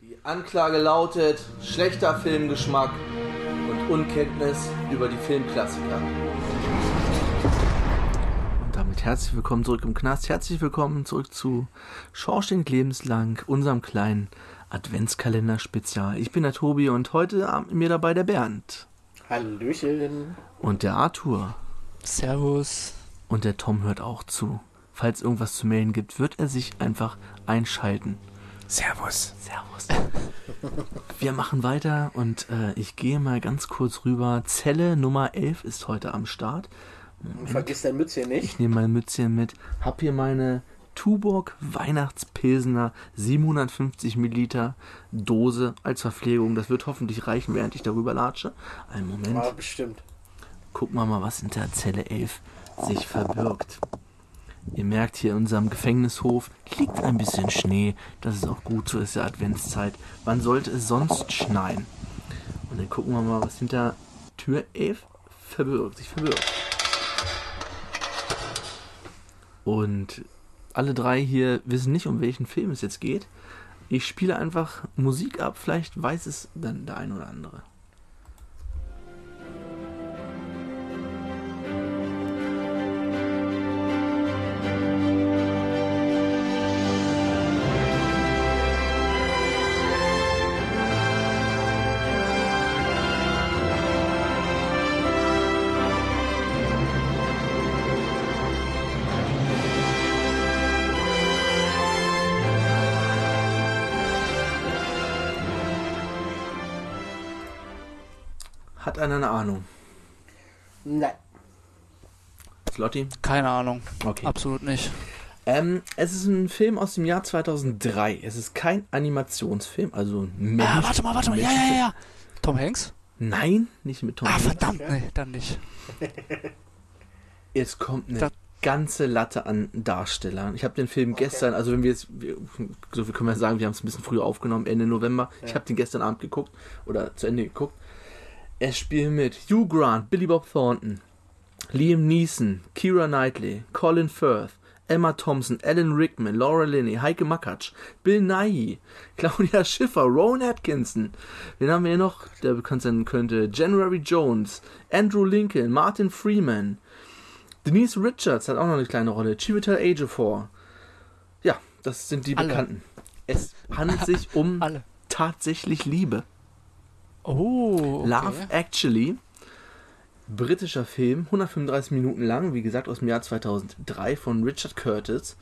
Die Anklage lautet schlechter Filmgeschmack und Unkenntnis über die Filmklassiker. Und damit herzlich willkommen zurück im Knast. Herzlich willkommen zurück zu Schorsching lebenslang, unserem kleinen Adventskalender-Spezial. Ich bin der Tobi und heute Abend mit mir dabei der Bernd. Hallöchen. Und der Arthur. Servus. Und der Tom hört auch zu. Falls irgendwas zu melden gibt, wird er sich einfach einschalten. Servus. Servus. Wir machen weiter und äh, ich gehe mal ganz kurz rüber. Zelle Nummer 11 ist heute am Start. Und vergiss dein Mützchen nicht. Ich nehme mein Mützchen mit. Hab hier meine Tuborg Weihnachtspilsener 750 Milliliter Dose als Verpflegung. Das wird hoffentlich reichen, während ich darüber latsche. Einen Moment. Ja, bestimmt. Gucken wir mal, was hinter Zelle 11 sich verbirgt. Ihr merkt hier in unserem Gefängnishof liegt ein bisschen Schnee. Das ist auch gut, so ist ja Adventszeit. Wann sollte es sonst schneien? Und dann gucken wir mal, was hinter Tür 11 verbirgt, sich verbirgt. Und alle drei hier wissen nicht, um welchen Film es jetzt geht. Ich spiele einfach Musik ab, vielleicht weiß es dann der ein oder andere. Slotty? Keine Ahnung. Okay. Absolut nicht. Ähm, es ist ein Film aus dem Jahr 2003. Es ist kein Animationsfilm, also ein Mensch. Ah, warte mal, warte mal. Ja, ja, ja. Tom Hanks? Nein, nicht mit Tom Ah, Hanks. verdammt. Nee, dann nicht. Es kommt eine Da- ganze Latte an Darstellern. Ich habe den Film gestern, also wenn wir jetzt, wir, so viel können wir sagen, wir haben es ein bisschen früher aufgenommen, Ende November. Ich Ja. habe den gestern Abend geguckt oder zu Ende geguckt. Es spielen mit Hugh Grant, Billy Bob Thornton, Liam Neeson, Kira Knightley, Colin Firth, Emma Thompson, Alan Rickman, Laura Linney, Heike Makatsch, Bill Nighy, Claudia Schiffer, Rowan Atkinson. Wen haben wir hier noch, der bekannt sein könnte? January Jones, Andrew Lincoln, Martin Freeman, Denise Richards hat auch noch eine kleine Rolle, Chiwetel Ejiofor. Ja, das sind die Alle. Bekannten. Es handelt sich um Alle. tatsächlich Liebe. Oh, okay. Love Actually, britischer Film, 135 Minuten lang, wie gesagt aus dem Jahr 2003 von Richard Curtis.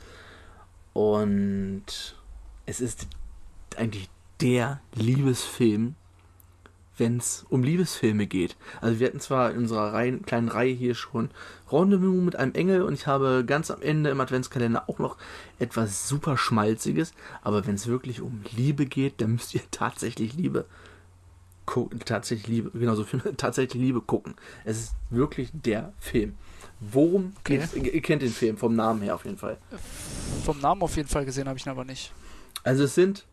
Und es ist eigentlich der Liebesfilm, wenn es um Liebesfilme geht. Also wir hatten zwar in unserer Reihe, kleinen Reihe hier schon Rendezvous mit einem Engel und ich habe ganz am Ende im Adventskalender auch noch etwas super Schmalziges, aber wenn es wirklich um Liebe geht, dann müsst ihr tatsächlich Liebe tatsächlich Liebe, genau so Filme, tatsächlich Liebe gucken. Es ist wirklich der Film. Worum Okay. geht's? Ihr kennt den Film vom Namen her auf jeden Fall. Vom Namen auf jeden Fall gesehen habe ich ihn aber nicht. Also es sind,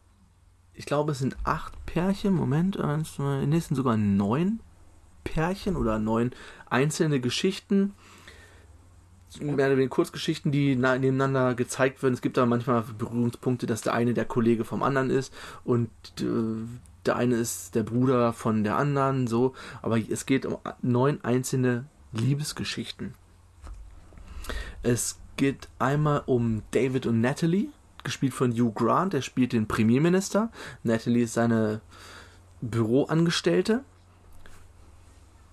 ich glaube, es sind acht Pärchen. Moment, eins, zwei, nee, es sind sogar neun Pärchen oder neun einzelne Geschichten. Mehr oder weniger Kurzgeschichten, die na- nebeneinander gezeigt werden. Es gibt da manchmal Berührungspunkte, dass der eine der Kollege vom anderen ist und äh, der eine ist der Bruder von der anderen, so. Aber es geht um neun einzelne Liebesgeschichten. Es geht einmal um David und Natalie, gespielt von Hugh Grant, der spielt den Premierminister. Natalie ist seine Büroangestellte.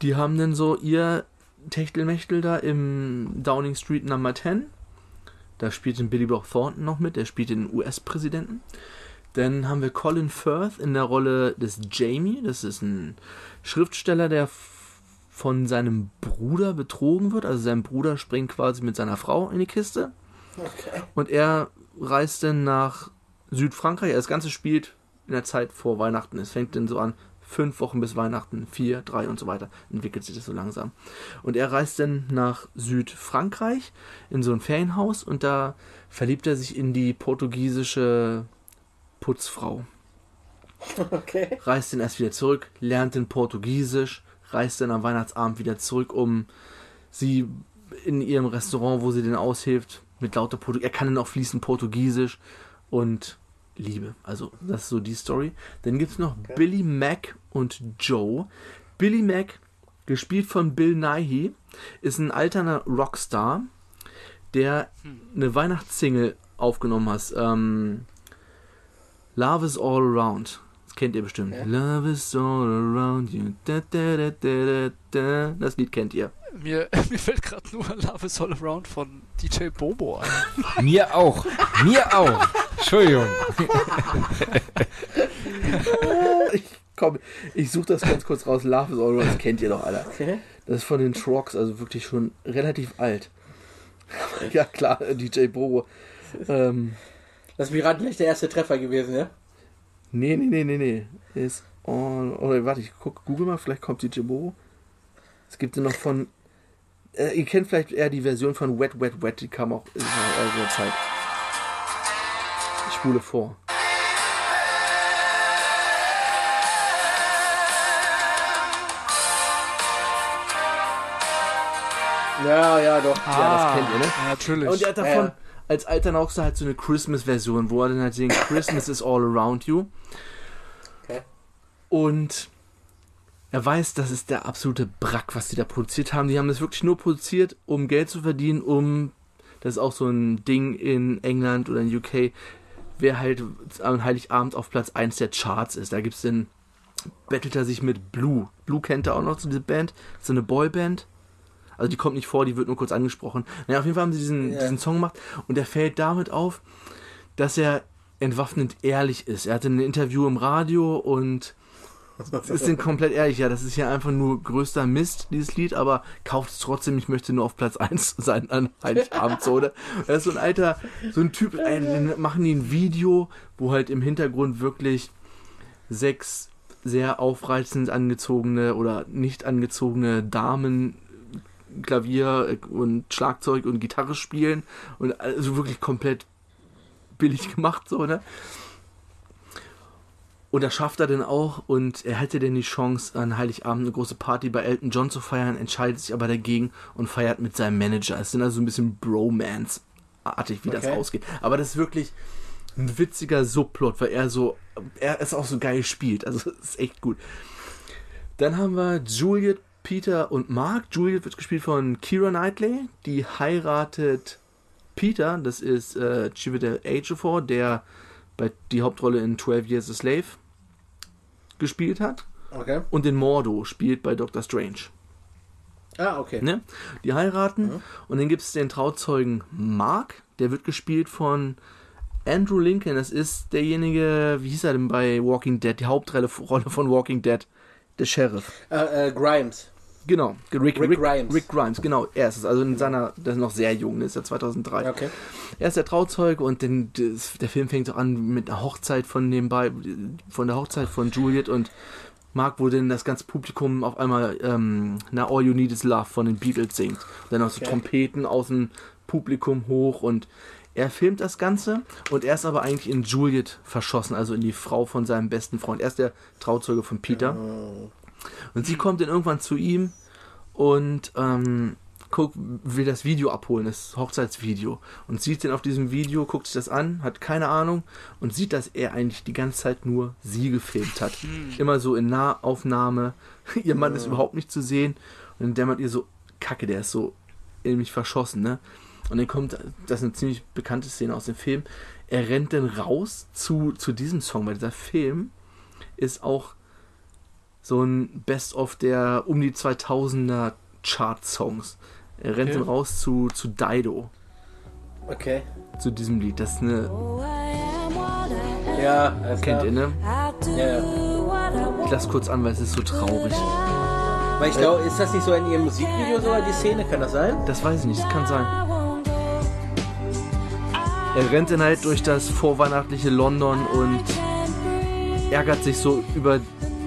Die haben dann so ihr Techtelmechtel da im Downing Street Number 10. Da spielt den Billy Bob Thornton noch mit, der spielt den US-Präsidenten. Dann haben wir Colin Firth in der Rolle des Jamie. Das ist ein Schriftsteller, der von seinem Bruder betrogen wird. Also sein Bruder springt quasi mit seiner Frau in die Kiste. Okay. Und er reist dann nach Südfrankreich. Das Ganze spielt in der Zeit vor Weihnachten. Es fängt dann so an, fünf Wochen bis Weihnachten, vier, drei und so weiter. Entwickelt sich das so langsam. Und er reist dann nach Südfrankreich in so ein Ferienhaus und da verliebt er sich in die portugiesische Putzfrau. Okay. Reist dann erst wieder zurück, lernt dann Portugiesisch, reist dann am Weihnachtsabend wieder zurück, um sie in ihrem Restaurant, wo sie den aushilft, mit lauter Portugiesisch, er kann dann auch fließend Portugiesisch und liebe. Also, das ist so die Story. Dann gibt es noch Billy Mack und Joe. Billy Mack, gespielt von Bill Nighy, ist ein alterner Rockstar, der eine Weihnachtssingle aufgenommen hat. Ähm, Love is all around. Das kennt ihr bestimmt. Ja. Love is all around you. Da, da, da, da, da, da. Das Lied kennt ihr. Mir, mir fällt gerade nur Love is All Around von DJ Bobo ein. Mir auch. Mir auch. Entschuldigung. ich, komm, ich suche das ganz kurz raus. Love is all around. Das kennt ihr doch alle. Okay. Das ist von den Trucks, also wirklich schon relativ alt. ja, klar, DJ Bobo. Ähm, Lass mich raten, gleich der erste Treffer gewesen, ja? nee, nee, nee, nee, nee. Ist all. Oder warte, ich guck, google mal, vielleicht kommt DJ Bobo. Es gibt ja noch von. Äh, ihr kennt vielleicht eher die Version von Wet, Wet, Wet, die kam auch in eurer Zeit. Ich spule vor. Ja, ja, doch. das kennt ihr, ne? Ja, natürlich. Und er hat Ja, davon ja. Als alter Nauxer halt so eine Christmas-Version, wo er dann halt singt, Christmas is all around you. Okay. Und er weiß, das ist der absolute Brack, was die da produziert haben. Die haben das wirklich nur produziert, um Geld zu verdienen, um, das ist auch so ein Ding in England oder in UK, wer halt am Heiligabend auf Platz 1 der Charts ist. Da gibt's den, bettelt er sich mit Blue. Blue kennt er auch noch, so diese Band, so eine Boyband. Also die kommt nicht vor, die wird nur kurz angesprochen. Naja, auf jeden Fall haben sie diesen, Ja. diesen Song gemacht und der fällt damit auf, dass er entwaffnend ehrlich ist. Er hatte ein Interview im Radio und ist denn komplett ehrlich, ja, das ist ja einfach nur größter Mist, dieses Lied, aber kauft es trotzdem, ich möchte nur auf Platz 1 sein an Heiligabend, so, oder? Er ist so ein alter, so ein Typ, dann machen die ein Video, wo halt im Hintergrund wirklich sechs sehr aufreizend angezogene oder nicht angezogene Damen Klavier und Schlagzeug und Gitarre spielen und also wirklich komplett billig gemacht, so, ne? Und das schafft er dann auch und er hätte denn die Chance, an Heiligabend eine große Party bei Elton John zu feiern, entscheidet sich aber dagegen und feiert mit seinem Manager. Es sind also ein bisschen Bromance-artig, wie das Okay. ausgeht. Aber das ist wirklich ein witziger Subplot, weil er so, er ist auch so geil spielt. Also es ist echt gut. Dann haben wir Juliet, Peter und Mark. Juliet wird gespielt von Kira Knightley. Die heiratet Peter, das ist äh, Chiwetel Ejiofor, der bei die Hauptrolle in 12 Years a Slave gespielt hat. Okay. Und den Mordo spielt bei Doctor Strange. Ah, okay. Ne? Die heiraten Mhm. und dann gibt es den Trauzeugen Mark, der wird gespielt von Andrew Lincoln. Das ist derjenige, wie hieß er denn bei Walking Dead, die Hauptrolle Rolle von Walking Dead, der Sheriff. Äh, äh, Grimes. Genau, Rick, Rick Rick, Grimes. Rick Grimes, genau, er ist es. Also in seiner, der ist noch sehr jung, der ist ja 2003. Okay. Er ist der Trauzeuge und den, der Film fängt so an mit einer Hochzeit von beiden, von der Hochzeit von Juliet und Mark, wo denn das ganze Publikum auf einmal ähm, na All You Need Is Love von den Beatles singt. Und dann auch so Okay. Trompeten aus dem Publikum hoch und er filmt das Ganze und er ist aber eigentlich in Juliet verschossen, also in die Frau von seinem besten Freund. Er ist der Trauzeuge von Peter. Oh. Und sie kommt dann irgendwann zu ihm und ähm, guckt, will das Video abholen, das Hochzeitsvideo. Und sieht dann auf diesem Video, guckt sich das an, hat keine Ahnung und sieht, dass er eigentlich die ganze Zeit nur sie gefilmt hat. Immer so in Nahaufnahme. Ihr Mann ist überhaupt nicht zu sehen. Und dann dämmert ihr so, Kacke, der ist so in mich verschossen, ne? Und dann kommt, das ist eine ziemlich bekannte Szene aus dem Film, er rennt dann raus zu, zu diesem Song, weil dieser Film ist auch so ein Best-of der um die 2000er Chart-Songs. Er rennt Okay. dann raus zu, zu Dido, Okay. zu diesem Lied. Das ist eine, Ja, kennt ihr, ne? Ja, ja. Ich lass kurz an, weil es ist so traurig. Weil ich glaube, ist das nicht so in ihrem Musikvideo sogar die Szene? Kann das sein? Das weiß ich nicht, das kann sein. Er rennt dann halt durch das vorweihnachtliche London und ärgert sich so über,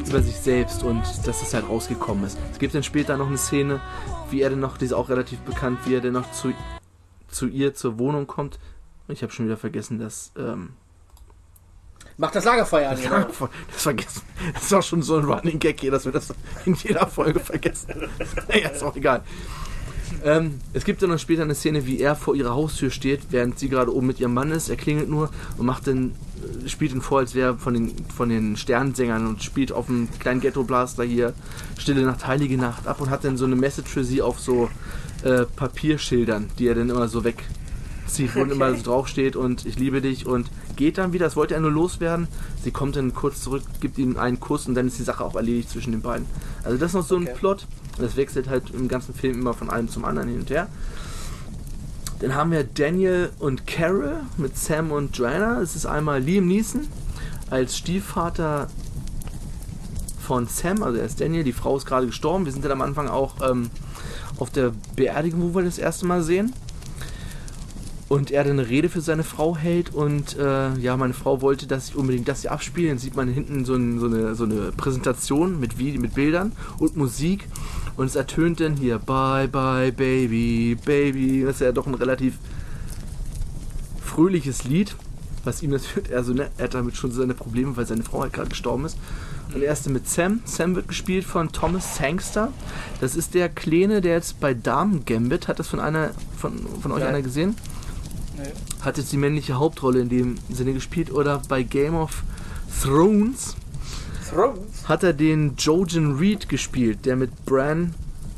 über sich selbst und dass das halt rausgekommen ist. Es gibt dann später noch eine Szene, wie er dann noch, die ist auch relativ bekannt, wie er dann noch zu, zu ihr zur Wohnung kommt. Ich habe schon wieder vergessen, dass ähm, Macht das Lagerfeuer an, genau. das vergessen. Das ist auch schon so ein Running Gag hier, dass wir das in jeder Folge vergessen. naja, ist auch egal. Ähm, es gibt dann noch später eine Szene, wie er vor ihrer Haustür steht, während sie gerade oben mit ihrem Mann ist. Er klingelt nur und macht dann, äh, spielt ihn vor, als wäre er von den, von den Sternsängern und spielt auf einem kleinen Ghetto-Blaster hier Stille Nacht, Heilige Nacht ab und hat dann so eine Message für sie auf so äh, Papierschildern, die er dann immer so wegzieht, wo Okay. immer so draufsteht und ich liebe dich und geht dann wieder, das wollte er nur loswerden. Sie kommt dann kurz zurück, gibt ihm einen Kuss und dann ist die Sache auch erledigt zwischen den beiden. Also das ist noch so ein Okay. Plot. Das wechselt halt im ganzen Film immer von einem zum anderen hin und her. Dann haben wir Daniel und Carol mit Sam und Joanna. Es ist einmal Liam Neeson als Stiefvater von Sam, also er ist Daniel, die Frau ist gerade gestorben. Wir sind dann am Anfang auch ähm, auf der Beerdigung, wo wir das erste Mal sehen. Und er dann eine Rede für seine Frau hält und äh, ja, meine Frau wollte, dass ich unbedingt das hier abspiele. Dann sieht man hinten so, ein, so, eine, so eine Präsentation mit, mit Bildern und Musik und es ertönt dann hier Bye Bye Baby, Baby. Das ist ja doch ein relativ fröhliches Lied, was ihm natürlich, also ne, er hat damit schon seine Probleme, weil seine Frau halt gerade gestorben ist. Und er ist mit Sam. Sam wird gespielt von Thomas Sangster. Das ist der Kleine, der jetzt bei Damen Gambit, hat das von einer von, von euch Nein. einer gesehen? Nee. Hat jetzt die männliche Hauptrolle in dem Sinne gespielt. Oder bei Game of Thrones. Hat er den Jojen Reed gespielt, der mit Bran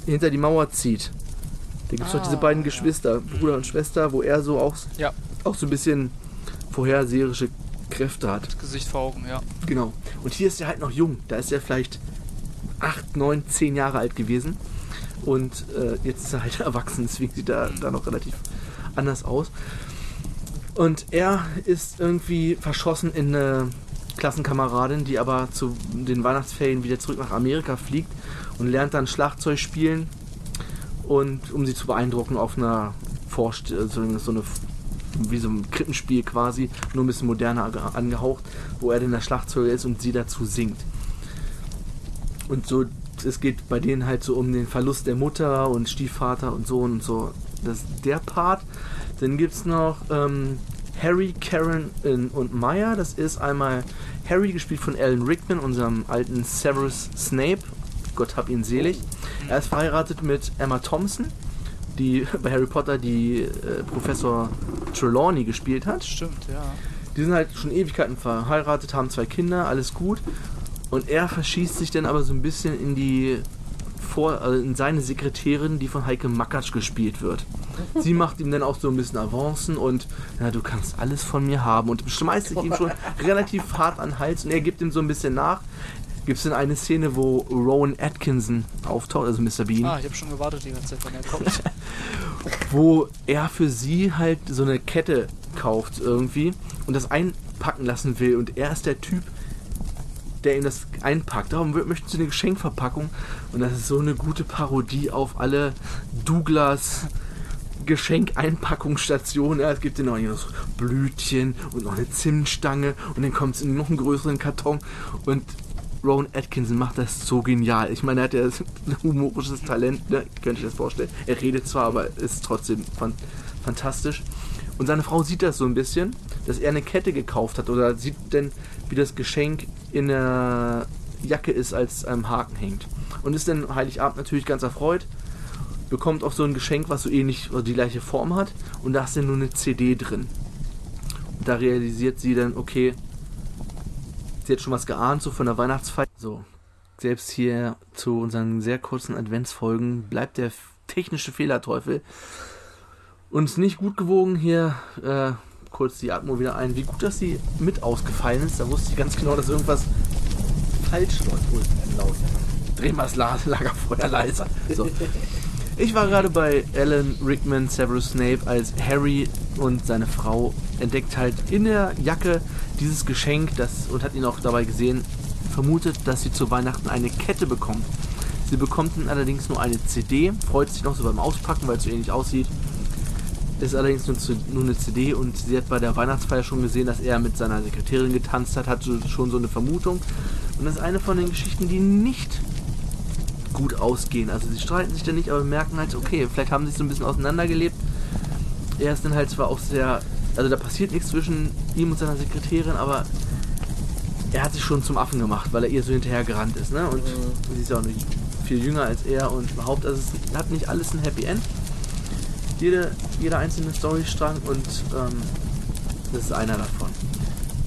hinter die Mauer zieht. Da gibt es doch diese Ah, beiden. Geschwister, Bruder und Schwester, wo er so auch, Ja. auch so ein bisschen vorherseherische Kräfte hat. Das Gesicht vor Augen, ja. Genau. Und hier ist er halt noch jung. Da ist er vielleicht 8, 9, 10 Jahre alt gewesen. Und äh, jetzt ist er halt erwachsen, deswegen sieht er da noch relativ anders aus. Und er ist irgendwie verschossen in eine Klassenkameradin, die aber zu den Weihnachtsferien wieder zurück nach Amerika fliegt und lernt dann Schlagzeug spielen und um sie zu beeindrucken auf einer Vorst so so eine wie so ein Krippenspiel quasi, nur ein bisschen moderner ange- angehaucht, wo er dann der Schlagzeuger ist und sie dazu singt. Und so, es geht bei denen halt so um den Verlust der Mutter und Stiefvater und so und so. Das ist der Part. Dann gibt es noch ähm, Harry, Karen und Maya. Das ist einmal Harry, gespielt von Alan Rickman, unserem alten Severus Snape. Gott hab ihn selig. Er ist verheiratet mit Emma Thompson, die bei Harry Potter die äh, Professor Trelawney gespielt hat. Stimmt, ja. Die sind halt schon Ewigkeiten verheiratet, haben zwei Kinder, alles gut. Und er verschießt sich dann aber so ein bisschen in die vor, also in seine Sekretärin, die von Heike Makatsch gespielt wird. Sie macht ihm dann auch so ein bisschen Avancen und ja, du kannst alles von mir haben und schmeißt sich ihm schon relativ hart an den Hals und er gibt ihm so ein bisschen nach. Gibt es dann eine Szene, wo Rowan Atkinson auftaucht, also Mr. Bean, Ah, ich habe schon gewartet die ganze Zeit, wenn er kommt. wo er für sie halt so eine Kette kauft irgendwie und das einpacken lassen will. Und er ist der Typ, der ihm das einpackt. Darum möchten sie eine Geschenkverpackung. Und das ist so eine gute Parodie auf alle Douglas Geschenkeinpackungsstationen. Ja, es gibt noch hier noch Blütchen und noch eine Zimtstange und dann kommt es in noch einen größeren Karton und Rowan Atkinson macht das so genial. Ich meine, er hat ja ein humorisches Talent, ne? könnte ich das vorstellen. Er redet zwar, aber ist trotzdem fan fantastisch. Und seine Frau sieht das so ein bisschen, dass er eine Kette gekauft hat oder sieht denn, wie das Geschenk in der Jacke ist, als am Haken hängt. Und ist dann Heiligabend natürlich ganz erfreut, bekommt auch so ein Geschenk, was so ähnlich oder die gleiche Form hat und da ist dann nur eine CD drin. Und da realisiert sie dann, okay, sie hat schon was geahnt, so von der Weihnachtsfeier. So, selbst hier zu unseren sehr kurzen Adventsfolgen bleibt der technische Fehlerteufel uns nicht gut gewogen. Hier äh, kurz die Atmo wieder ein. Wie gut, dass sie mit ausgefallen ist. Da wusste ich ganz genau, dass irgendwas falsch läuft. Oh, ist laut. Dreh mal das La- Lagerfeuer leiser. So. Ich war gerade bei Alan Rickman, Severus Snape als Harry und seine Frau entdeckt halt in der Jacke dieses Geschenk das, und hat ihn auch dabei gesehen, vermutet, dass sie zu Weihnachten eine Kette bekommt. Sie bekommt dann allerdings nur eine CD, freut sich noch so beim Auspacken, weil es so ähnlich aussieht. Ist allerdings nur, zu, nur eine CD und sie hat bei der Weihnachtsfeier schon gesehen, dass er mit seiner Sekretärin getanzt hat, hat schon so eine Vermutung. Und das ist eine von den Geschichten, die nicht gut ausgehen. Also sie streiten sich dann nicht, aber merken halt, okay, vielleicht haben sie sich so ein bisschen auseinandergelebt. Er ist dann halt zwar auch sehr, also da passiert nichts zwischen ihm und seiner Sekretärin, aber er hat sich schon zum Affen gemacht, weil er ihr so hinterher gerannt ist, ne? Und sie ist ja auch nicht viel jünger als er und überhaupt, also es hat nicht alles ein Happy End. Jede, jeder einzelne Storystrang und ähm, das ist einer davon.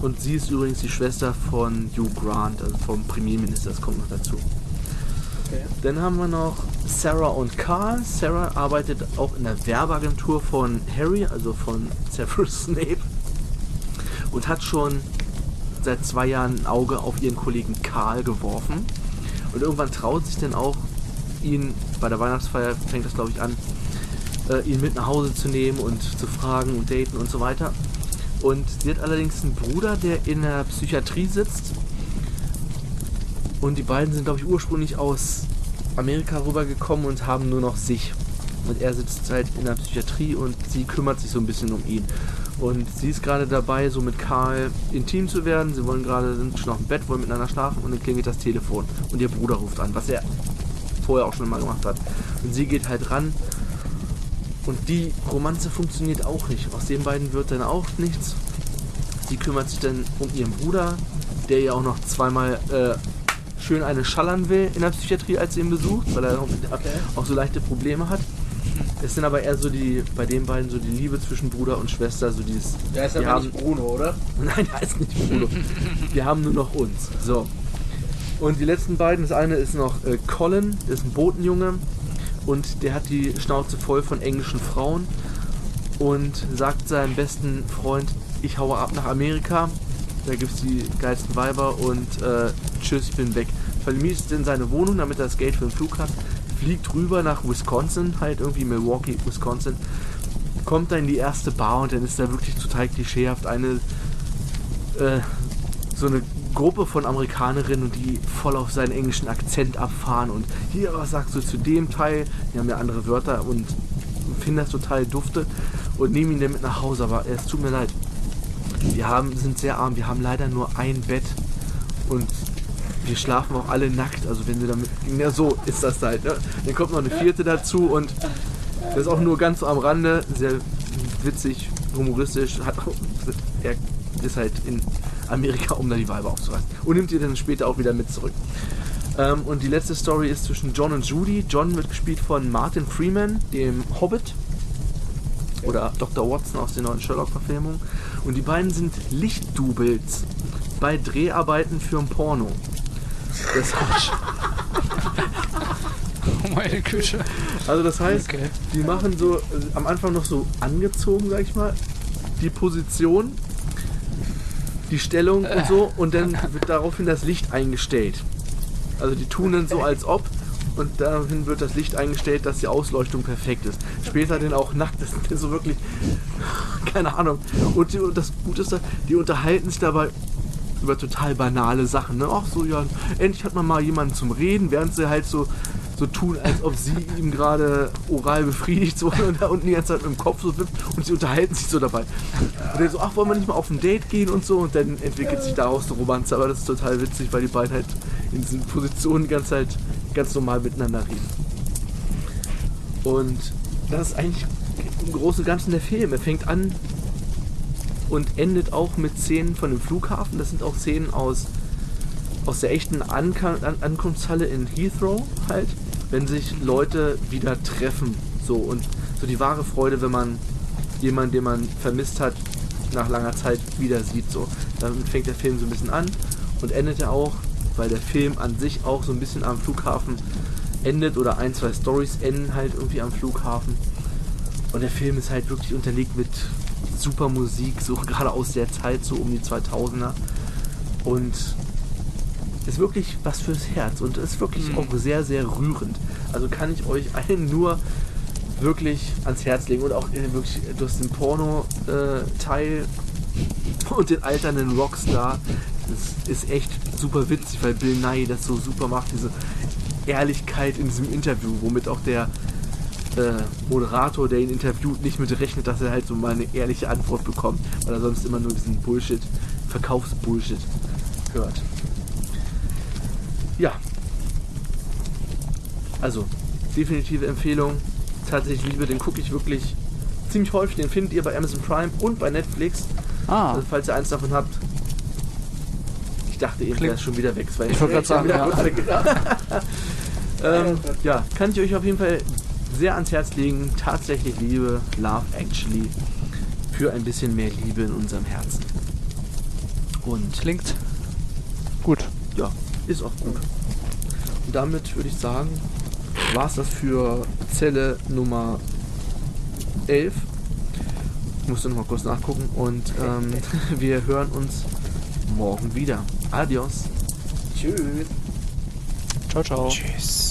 Und sie ist übrigens die Schwester von Hugh Grant, also vom Premierminister, das kommt noch dazu. Okay. Dann haben wir noch Sarah und Carl. Sarah arbeitet auch in der Werbeagentur von Harry, also von Severus Snape. Und hat schon seit zwei Jahren ein Auge auf ihren Kollegen Karl geworfen. Und irgendwann traut sich dann auch, ihn bei der Weihnachtsfeier fängt das glaube ich an, äh, ihn mit nach Hause zu nehmen und zu fragen und daten und so weiter. Und sie hat allerdings einen Bruder, der in der Psychiatrie sitzt. Und die beiden sind, glaube ich, ursprünglich aus Amerika rübergekommen und haben nur noch sich. Und er sitzt halt in der Psychiatrie und sie kümmert sich so ein bisschen um ihn. Und sie ist gerade dabei, so mit Karl intim zu werden. Sie wollen gerade, sind schon auf dem Bett, wollen miteinander schlafen und dann klingelt das Telefon. Und ihr Bruder ruft an, was er vorher auch schon mal gemacht hat. Und sie geht halt ran. Und die Romanze funktioniert auch nicht. Aus den beiden wird dann auch nichts. Sie kümmert sich dann um ihren Bruder, der ihr auch noch zweimal äh, schön eine schallern will in der Psychiatrie, als sie ihn besucht, weil er auch, auch so leichte Probleme hat. Es sind aber eher so die, bei den beiden so die Liebe zwischen Bruder und Schwester, so dieses. Der ist aber haben, nicht Bruno, oder? Nein, der ist nicht Bruno. Wir haben nur noch uns. So. Und die letzten beiden, das eine ist noch äh, Colin, der ist ein Botenjunge und der hat die Schnauze voll von englischen Frauen und sagt seinem besten Freund, ich haue ab nach Amerika, da gibt es die geilsten Weiber und äh, tschüss, ich bin weg. Vermietet in seine Wohnung, damit er das Geld für den Flug hat, fliegt rüber nach Wisconsin, halt irgendwie Milwaukee, Wisconsin, kommt da in die erste Bar und dann ist da wirklich total klischeehaft eine äh, so eine Gruppe von Amerikanerinnen und die voll auf seinen englischen Akzent abfahren und hier, was sagst du zu dem Teil? Die haben ja andere Wörter und finden das total dufte und nehmen ihn dann mit nach Hause, aber es tut mir leid. Wir haben, sind sehr arm, wir haben leider nur ein Bett und wir schlafen auch alle nackt, also wenn sie damit. Ja, so ist das halt, ne? Dann kommt noch eine vierte dazu und das ist auch nur ganz am Rande, sehr witzig, humoristisch, hat er ist halt in Amerika, um da die Weiber aufzureißen. Und nimmt ihr dann später auch wieder mit zurück. Ähm, und die letzte Story ist zwischen John und Judy. John wird gespielt von Martin Freeman, dem Hobbit. Oder Dr. Watson aus den neuen Sherlock-Verfilmungen. Und die beiden sind Lichtdoubles bei Dreharbeiten für ein Porno. Das heißt, Oh meine Küche. also das heißt, Okay. die machen so äh, am Anfang noch so angezogen, sag ich mal, die Position, die Stellung und so und dann wird daraufhin das Licht eingestellt. Also die tun dann so als ob und daraufhin wird das Licht eingestellt, dass die Ausleuchtung perfekt ist. Später dann auch nackt, das ist so wirklich, keine Ahnung. Und die, das Gute ist, die unterhalten sich dabei über total banale Sachen. Ne? Ach so, ja, endlich hat man mal jemanden zum Reden, während sie halt so, so tun, als ob sie ihm gerade oral befriedigt so und da unten die ganze Zeit mit dem Kopf so wippt und sie unterhalten sich so dabei. Und dann so, ach, wollen wir nicht mal auf ein Date gehen und so und dann entwickelt sich daraus eine Romanze, aber das ist total witzig, weil die beiden halt in diesen Positionen die ganze Zeit ganz normal miteinander reden. Und das ist eigentlich im Großen und Ganzen der Film. Er fängt an und endet auch mit Szenen von dem Flughafen. Das sind auch Szenen aus, aus der echten Ankunftshalle in Heathrow halt, wenn sich Leute wieder treffen. So und so die wahre Freude, wenn man jemanden, den man vermisst hat, nach langer Zeit wieder sieht. So. Damit fängt der Film so ein bisschen an und endet er auch, weil der Film an sich auch so ein bisschen am Flughafen endet oder ein, zwei Stories enden halt irgendwie am Flughafen. Und der Film ist halt wirklich unterlegt mit super Musik, so gerade aus der Zeit, so um die 2000er. Und ist wirklich was fürs Herz und ist wirklich auch sehr, sehr rührend. Also kann ich euch allen nur wirklich ans Herz legen und auch äh, wirklich durch den Porno-Teil und den alternden Rockstar. Das ist echt super witzig, weil Bill Nye das so super macht, diese Ehrlichkeit in diesem Interview, womit auch der äh, Moderator, der ihn interviewt, nicht mit rechnet, dass er halt so mal eine ehrliche Antwort bekommt, weil er sonst immer nur diesen Bullshit, Verkaufsbullshit hört. Ja. Also, definitive Empfehlung. Tatsächlich Liebe, den gucke ich wirklich ziemlich häufig. Den findet ihr bei Amazon Prime und bei Netflix. Ah, Also, falls ihr eins davon habt. Ich dachte eben, Klingt- wäre schon wieder weg. Ich wollte gerade sagen, weg. ähm, ja, kann ich euch auf jeden Fall sehr ans Herz legen. Tatsächlich Liebe, Love Actually, für ein bisschen mehr Liebe in unserem Herzen. Und Klingt gut. ja, ist auch gut. Und damit würde ich sagen, war es das für Zelle Nummer 11. Ich musste noch mal kurz nachgucken und ähm, wir hören uns morgen wieder. Adios. Tschüss. Ciao, ciao. Tschüss.